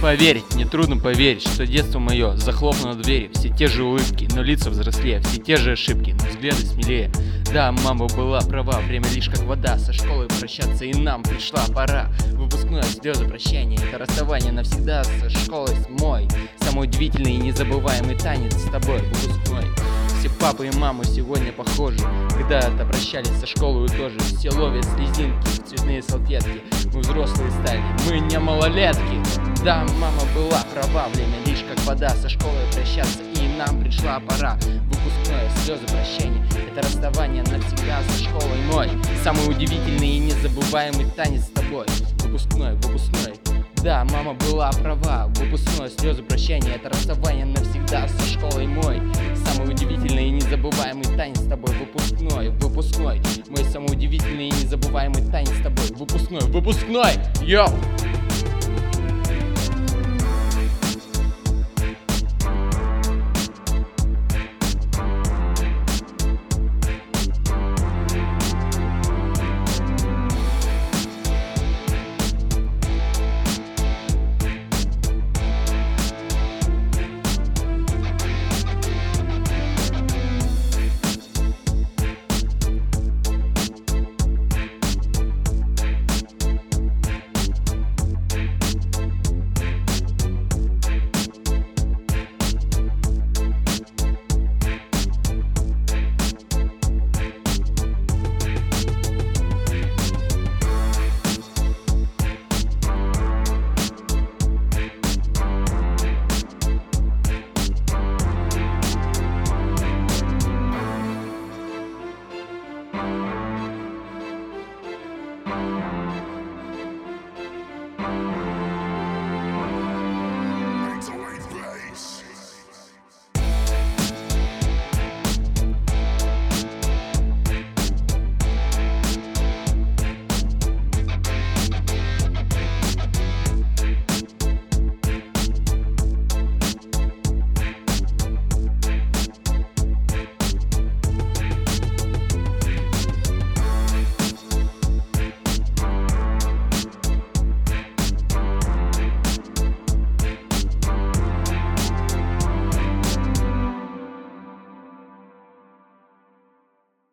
поверить, мне трудно поверить, что детство мое захлопнуло двери. Все те же улыбки, но лица взрослее Все те же ошибки, но взгляды смелее. Да, мама была права, время лишь как вода. Со школой прощаться и нам пришла пора. Выпускное слезы прощания Это расставание навсегда. Со школой мой Самый удивительный и незабываемый танец с тобой Выпускной. Все папы и мамы сегодня похожи. Когда-то прощались со школой тоже. Все ловят слезинки, цветные салфетки. Мы взрослые стали, мы не малолетки Да, мама была права, время лишь как вода Со школой прощаться и нам пришла пора. Выпускное, слезы прощания Это расставание навсегда со школой мой. Самый удивительный и незабываемый танец с тобой. Выпускной, выпускной. Да, мама была права, выпускное слезы прощания Это расставание навсегда со школой мой. Самый удивительный и незабываемый танец с тобой Выпускной, выпускной. Мой самый удивительный и незабываемый танец с тобой Выпускной, выпускной, йоу! Bye.